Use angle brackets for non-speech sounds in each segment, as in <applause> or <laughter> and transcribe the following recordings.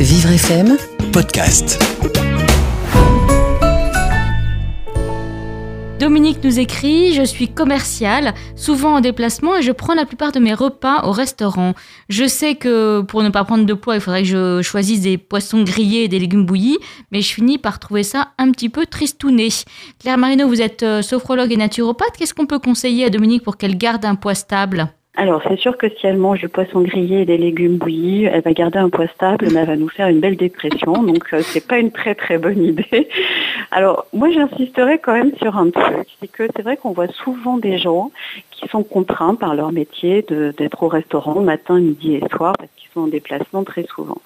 Vivre FM podcast. Dominique nous écrit Je suis commercial, souvent en déplacement et je prends la plupart de mes repas au restaurant. Je sais que pour ne pas prendre de poids, il faudrait que je choisisse des poissons grillés et des légumes bouillis, mais je finis par trouver ça un petit peu tristouné. Claire Marino, vous êtes euh, sophrologue et naturopathe. Qu'est-ce qu'on peut conseiller à Dominique pour qu'elle garde un poids stable? Alors, c'est sûr que si elle mange du poisson grillé et des légumes bouillis, elle va garder un poids stable, mais elle va nous faire une belle dépression. Donc, euh, c'est pas une très très bonne idée. <laughs> Alors, moi, j'insisterai quand même sur un truc, c'est que c'est vrai qu'on voit souvent des gens qui sont contraints par leur métier d'être au restaurant matin, midi et soir parce qu'ils sont en déplacement très souvent.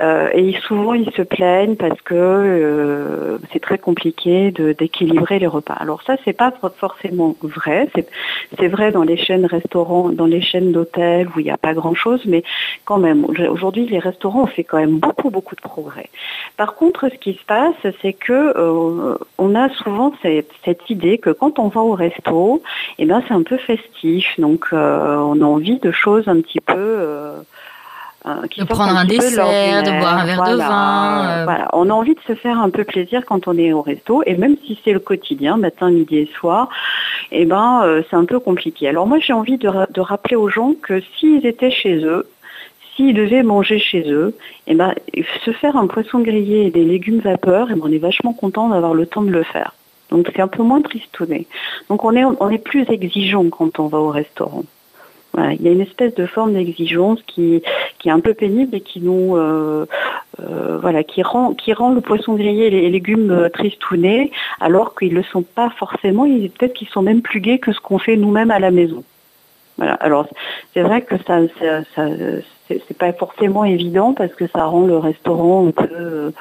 Euh, et souvent, ils se plaignent parce que euh, c'est très compliqué d'équilibrer les repas. Alors ça, c'est pas forcément vrai. C'est vrai dans les chaînes restaurants, dans les chaînes d'hôtels où il n'y a pas grand-chose, mais quand même, aujourd'hui, les restaurants ont fait quand même beaucoup, beaucoup de progrès. Par contre, ce qui se passe, c'est que euh, on a souvent cette, idée que quand on va au resto, eh ben, c'est un peu festif. Donc, on a envie de choses un petit peu euh, de prendre un, dessert, de boire un verre de vin. Euh. Voilà. On a envie de se faire un peu plaisir quand on est au resto, et même si c'est le quotidien, matin, midi et soir, eh ben euh, c'est un peu compliqué. Alors moi j'ai envie de, rappeler aux gens que s'ils étaient chez eux, s'ils devaient manger chez eux, eh ben, se faire un poisson grillé et des légumes vapeur, eh ben, on est vachement content d'avoir le temps de le faire. Donc c'est un peu moins tristouné. Donc on est, on est plus exigeant quand on va au restaurant il y a une espèce de forme d'exigence qui, qui est un peu pénible et qui nous euh, euh, voilà qui rend qui rend le poisson grillé et les légumes euh, tristounés alors qu'ils ne le sont pas forcément. Peut-être qu'ils sont même plus gais que ce qu'on fait nous-mêmes à la maison. Voilà. Alors c'est vrai que ça, ça, c'est pas forcément évident parce que ça rend le restaurant un peu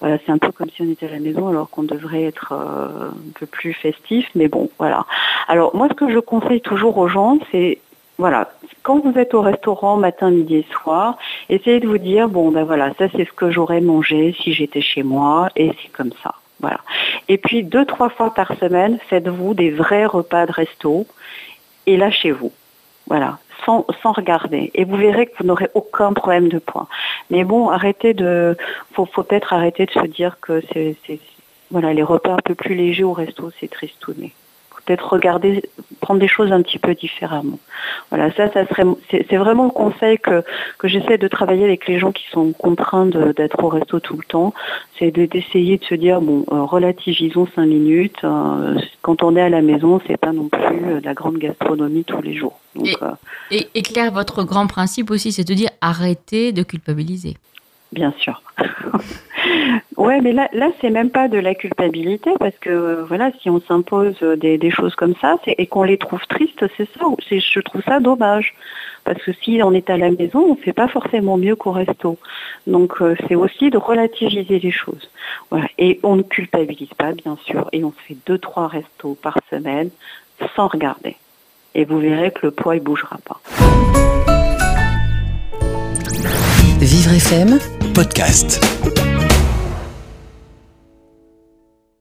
voilà, c'est un peu comme si on était à la maison alors qu'on devrait être un peu plus festif, mais bon, voilà. Alors moi, ce que je conseille toujours aux gens, c'est voilà, quand vous êtes au restaurant matin, midi et soir, essayez de vous dire bon ben voilà, ça c'est ce que j'aurais mangé si j'étais chez moi et c'est comme ça. Voilà. Et puis deux, trois fois par semaine, faites-vous des vrais repas de resto et lâchez-vous. Voilà. Sans, sans, regarder. Et vous verrez que vous n'aurez aucun problème de poids. Mais bon, arrêtez de, faut, faut peut-être arrêter de se dire que c'est, voilà, les repas un peu plus légers au resto, c'est tristouné peut-être regarder, prendre des choses un petit peu différemment. Voilà, ça, ça serait, c'est vraiment le conseil que, que j'essaie de travailler avec les gens qui sont contraints d'être au resto tout le temps, c'est d'essayer de se dire, bon, euh, relativisons cinq minutes. Euh, quand on est à la maison, c'est pas non plus euh, de la grande gastronomie tous les jours. et, et Claire, votre grand principe aussi, c'est de dire arrêtez de culpabiliser. Bien sûr. <laughs> Ouais, mais là, là, c'est même pas de la culpabilité parce que voilà, si on s'impose des, choses comme ça et qu'on les trouve tristes, c'est ça. Je trouve ça dommage parce que si on est à la maison, on fait pas forcément mieux qu'au resto. Donc euh, c'est aussi de relativiser les choses. Et on ne culpabilise pas, bien sûr, et on fait deux trois restos par semaine sans regarder. Et vous verrez que le poids il bougera pas. Vivre FM podcast.